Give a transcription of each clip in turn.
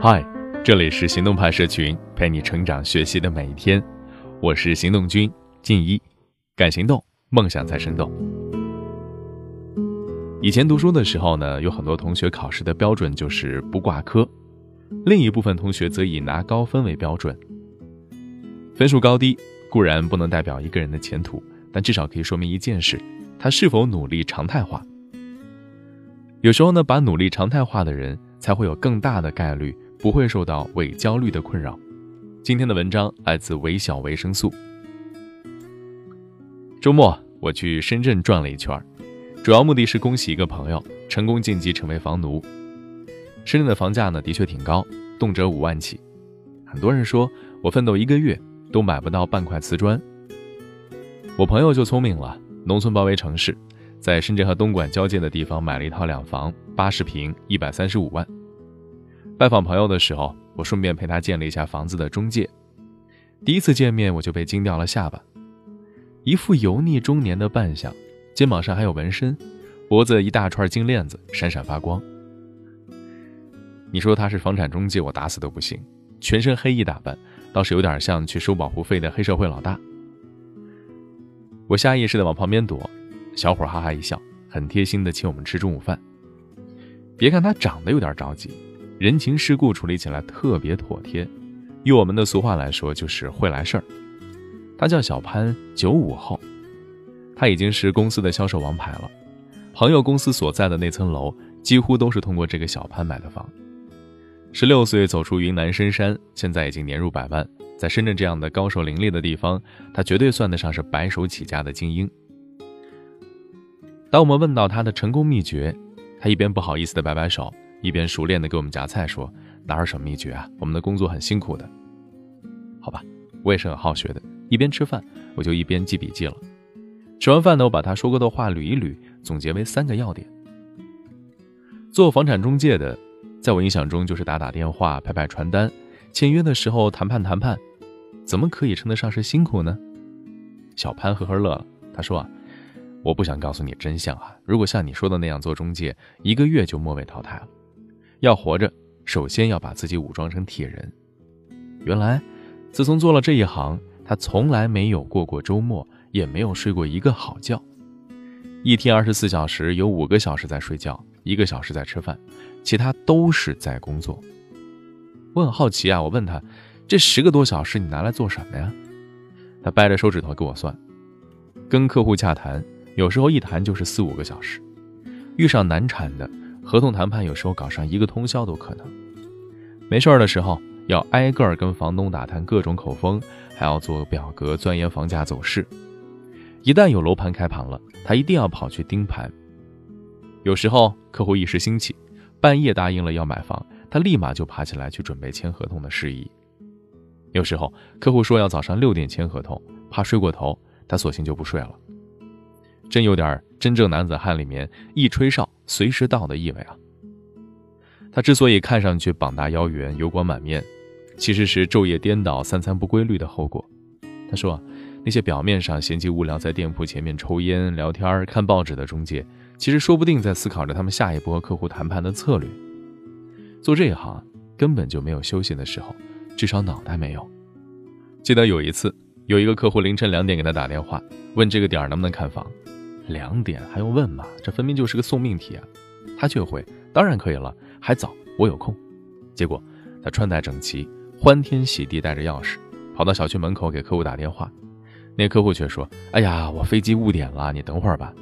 嗨，这里是行动派社群，陪你成长学习的每一天。我是行动君静一，敢行动，梦想才生动。以前读书的时候呢，有很多同学考试的标准就是不挂科，另一部分同学则以拿高分为标准。分数高低固然不能代表一个人的前途，但至少可以说明一件事：他是否努力常态化。有时候呢，把努力常态化的人，才会有更大的概率不会受到伪焦虑的困扰。今天的文章来自微小维生素。周末我去深圳转了一圈，主要目的是恭喜一个朋友成功晋级成为房奴。深圳的房价呢，的确挺高，动辄五万起。很多人说我奋斗一个月都买不到半块瓷砖，我朋友就聪明了，农村包围城市。在深圳和东莞交界的地方买了一套两房，八十平，一百三十五万。拜访朋友的时候，我顺便陪他见了一下房子的中介。第一次见面我就被惊掉了下巴，一副油腻中年的扮相，肩膀上还有纹身，脖子一大串金链子闪闪发光。你说他是房产中介，我打死都不信。全身黑衣打扮，倒是有点像去收保护费的黑社会老大。我下意识的往旁边躲。小伙哈哈一笑，很贴心的请我们吃中午饭。别看他长得有点着急，人情世故处理起来特别妥帖。用我们的俗话来说，就是会来事儿。他叫小潘，九五后，他已经是公司的销售王牌了。朋友公司所在的那层楼，几乎都是通过这个小潘买的房。十六岁走出云南深山，现在已经年入百万。在深圳这样的高手林立的地方，他绝对算得上是白手起家的精英。当我们问到他的成功秘诀，他一边不好意思的摆摆手，一边熟练的给我们夹菜，说：“哪有什么秘诀啊？我们的工作很辛苦的。”好吧，我也是很好学的，一边吃饭我就一边记笔记了。吃完饭呢，我把他说过的话捋一捋，总结为三个要点。做房产中介的，在我印象中就是打打电话、拍拍传单、签约的时候谈判谈判，怎么可以称得上是辛苦呢？小潘呵呵乐了，他说啊。我不想告诉你真相啊！如果像你说的那样做中介，一个月就末位淘汰了。要活着，首先要把自己武装成铁人。原来，自从做了这一行，他从来没有过过周末，也没有睡过一个好觉。一天二十四小时，有五个小时在睡觉，一个小时在吃饭，其他都是在工作。我很好奇啊，我问他：“这十个多小时你拿来做什么呀？”他掰着手指头给我算，跟客户洽谈。有时候一谈就是四五个小时，遇上难产的合同谈判，有时候搞上一个通宵都可能。没事儿的时候，要挨个儿跟房东打探各种口风，还要做表格钻研房价走势。一旦有楼盘开盘了，他一定要跑去盯盘。有时候客户一时兴起，半夜答应了要买房，他立马就爬起来去准备签合同的事宜。有时候客户说要早上六点签合同，怕睡过头，他索性就不睡了。真有点真正男子汉里面一吹哨随时到的意味啊！他之所以看上去膀大腰圆、油光满面，其实是昼夜颠倒、三餐不规律的后果。他说，那些表面上闲极无聊在店铺前面抽烟、聊天、看报纸的中介，其实说不定在思考着他们下一波客户谈判的策略。做这一行根本就没有休息的时候，至少脑袋没有。记得有一次，有一个客户凌晨两点给他打电话，问这个点儿能不能看房。两点还用问吗？这分明就是个送命题啊！他却回，当然可以了，还早，我有空。结果他穿戴整齐，欢天喜地带着钥匙，跑到小区门口给客户打电话。那客户却说：“哎呀，我飞机误点了，你等会儿吧。”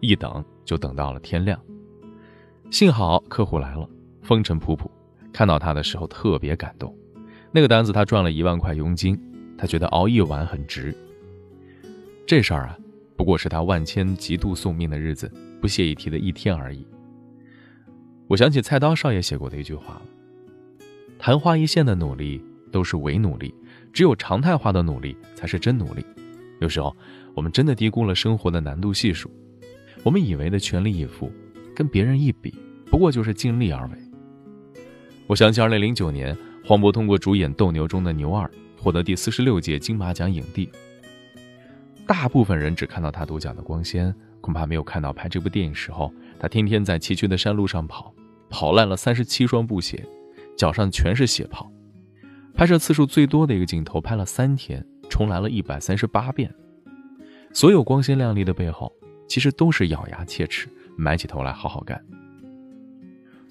一等就等到了天亮。幸好客户来了，风尘仆仆，看到他的时候特别感动。那个单子他赚了一万块佣金，他觉得熬一晚很值。这事儿啊。不过是他万千极度送命的日子，不屑一提的一天而已。我想起菜刀少爷写过的一句话了：昙花一现的努力都是伪努力，只有常态化的努力才是真努力。有时候，我们真的低估了生活的难度系数。我们以为的全力以赴，跟别人一比，不过就是尽力而为。我想起2009年，黄渤通过主演《斗牛》中的牛二，获得第四十六届金马奖影帝。大部分人只看到他独角的光鲜，恐怕没有看到拍这部电影时候，他天天在崎岖的山路上跑，跑烂了三十七双布鞋，脚上全是血泡。拍摄次数最多的一个镜头，拍了三天，重来了一百三十八遍。所有光鲜亮丽的背后，其实都是咬牙切齿，埋起头来好好干。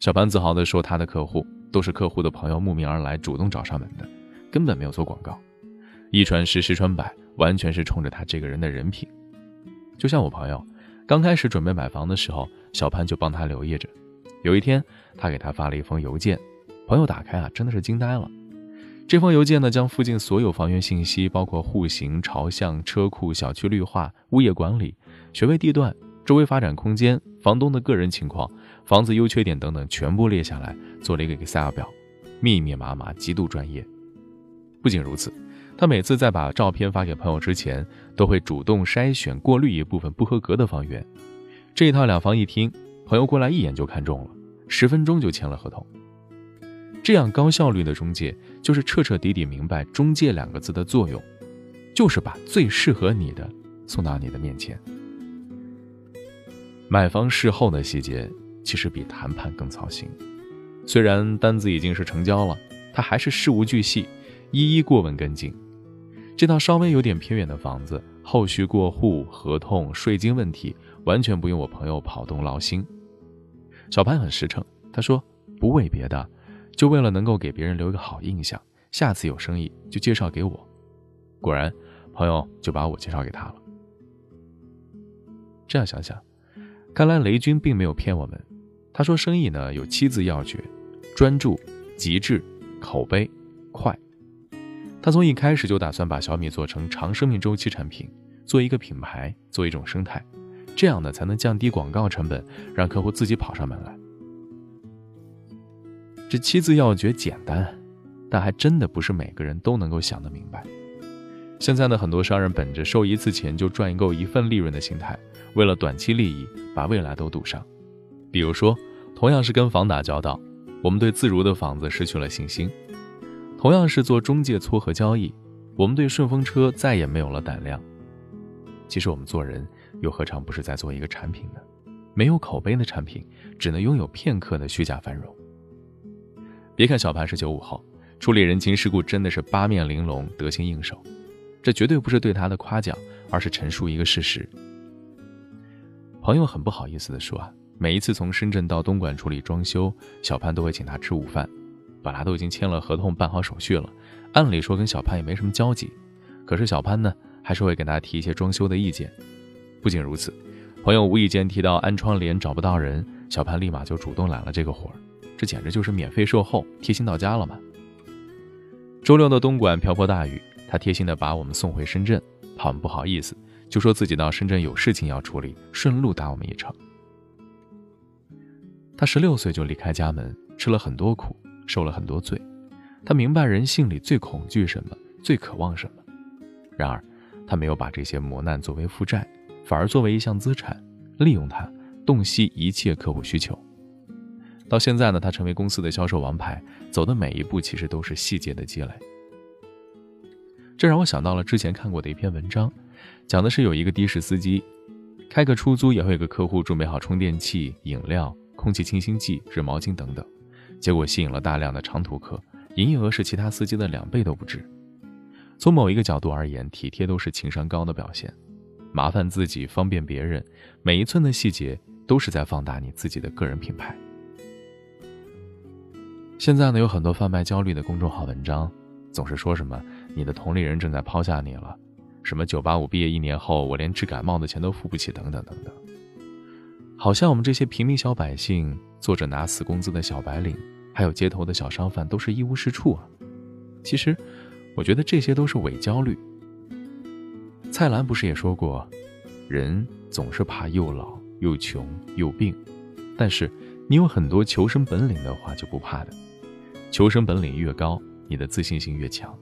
小潘自豪地说：“他的客户都是客户的朋友慕名而来，主动找上门的，根本没有做广告，一传十，十传百，完全是冲着他这个人的人品。就像我朋友，刚开始准备买房的时候，小潘就帮他留意着。有一天，他给他发了一封邮件，朋友打开啊，真的是惊呆了。”这封邮件呢，将附近所有房源信息，包括户型、朝向、车库、小区绿化、物业管理、学位地段、周围发展空间、房东的个人情况、房子优缺点等等，全部列下来，做了一个 Excel 表，密密麻麻，极度专业。不仅如此，他每次在把照片发给朋友之前，都会主动筛选、过滤一部分不合格的房源。这一套两房一厅，朋友过来一眼就看中了，十分钟就签了合同。这样高效率的中介，就是彻彻底底明白“中介”两个字的作用，就是把最适合你的送到你的面前。买方事后的细节，其实比谈判更操心。虽然单子已经是成交了，他还是事无巨细，一一过问跟进。这套稍微有点偏远的房子，后续过户、合同、税金问题，完全不用我朋友跑动劳心。小潘很实诚，他说不为别的。就为了能够给别人留一个好印象，下次有生意就介绍给我。果然，朋友就把我介绍给他了。这样想想，看来雷军并没有骗我们。他说生意呢有七字要诀：专注、极致、口碑、快。他从一开始就打算把小米做成长生命周期产品，做一个品牌，做一种生态，这样呢才能降低广告成本，让客户自己跑上门来。这七字要诀简单，但还真的不是每个人都能够想得明白。现在呢，很多商人本着收一次钱就赚够一份利润的心态，为了短期利益，把未来都赌上。比如说，同样是跟房打交道，我们对自如的房子失去了信心；同样是做中介撮合交易，我们对顺风车再也没有了胆量。其实我们做人，又何尝不是在做一个产品呢？没有口碑的产品，只能拥有片刻的虚假繁荣。别看小潘是九五后，处理人情世故真的是八面玲珑、得心应手。这绝对不是对他的夸奖，而是陈述一个事实。朋友很不好意思地说啊，每一次从深圳到东莞处理装修，小潘都会请他吃午饭。本来都已经签了合同、办好手续了，按理说跟小潘也没什么交集，可是小潘呢，还是会给他提一些装修的意见。不仅如此，朋友无意间提到安窗帘找不到人，小潘立马就主动揽了这个活儿。这简直就是免费售后，贴心到家了嘛！周六的东莞瓢泼大雨，他贴心的把我们送回深圳，怕我们不好意思，就说自己到深圳有事情要处理，顺路搭我们一程。他十六岁就离开家门，吃了很多苦，受了很多罪，他明白人性里最恐惧什么，最渴望什么。然而，他没有把这些磨难作为负债，反而作为一项资产，利用它，洞悉一切客户需求。到现在呢，他成为公司的销售王牌，走的每一步其实都是细节的积累。这让我想到了之前看过的一篇文章，讲的是有一个的士司机，开个出租也会给客户准备好充电器、饮料、空气清新剂、热毛巾等等，结果吸引了大量的长途客，营业额是其他司机的两倍都不止。从某一个角度而言，体贴都是情商高的表现，麻烦自己方便别人，每一寸的细节都是在放大你自己的个人品牌。现在呢，有很多贩卖焦虑的公众号文章，总是说什么你的同龄人正在抛下你了，什么九八五毕业一年后我连治感冒的钱都付不起，等等等等。好像我们这些平民小百姓，做着拿死工资的小白领，还有街头的小商贩，都是一无是处啊。其实，我觉得这些都是伪焦虑。蔡澜不是也说过，人总是怕又老又穷又病，但是你有很多求生本领的话，就不怕的。求生本领越高，你的自信心越强。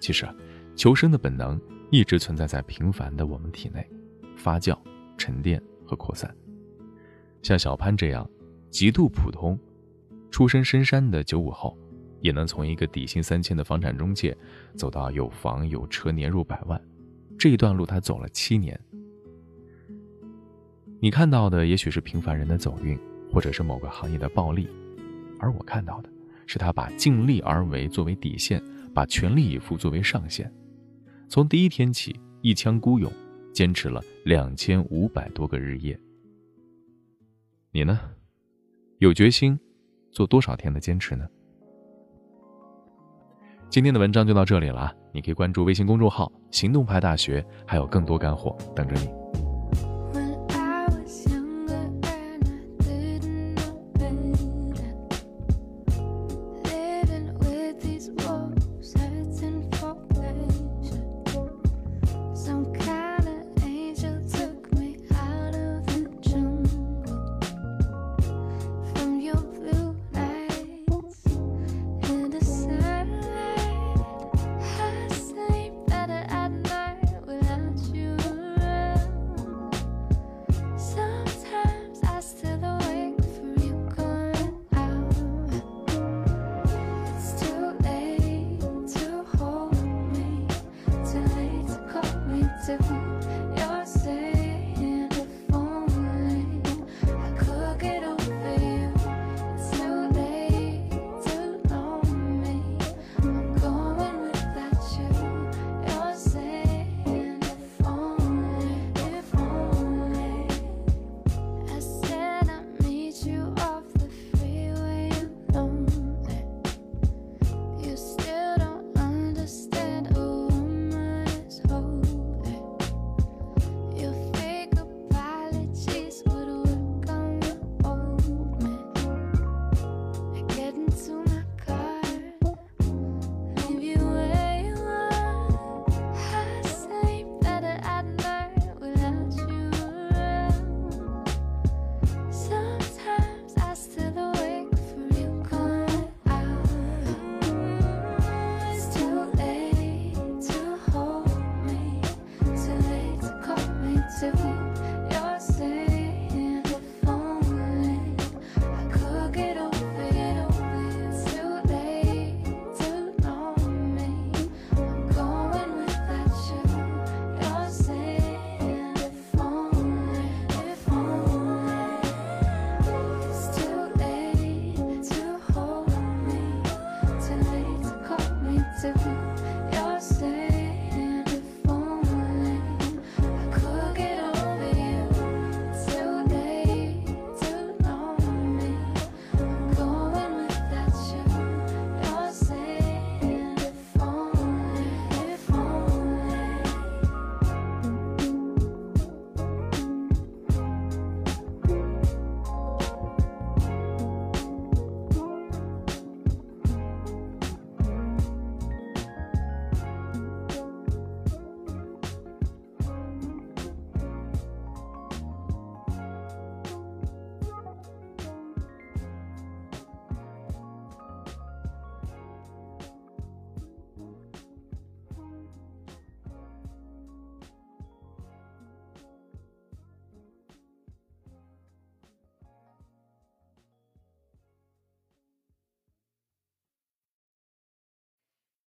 其实啊，求生的本能一直存在在平凡的我们体内，发酵、沉淀和扩散。像小潘这样极度普通、出身深山的九五后，也能从一个底薪三千的房产中介，走到有房有车、年入百万。这一段路他走了七年。你看到的也许是平凡人的走运，或者是某个行业的暴利，而我看到的。是他把尽力而为作为底线，把全力以赴作为上限。从第一天起，一腔孤勇，坚持了两千五百多个日夜。你呢？有决心做多少天的坚持呢？今天的文章就到这里了，你可以关注微信公众号“行动派大学”，还有更多干货等着你。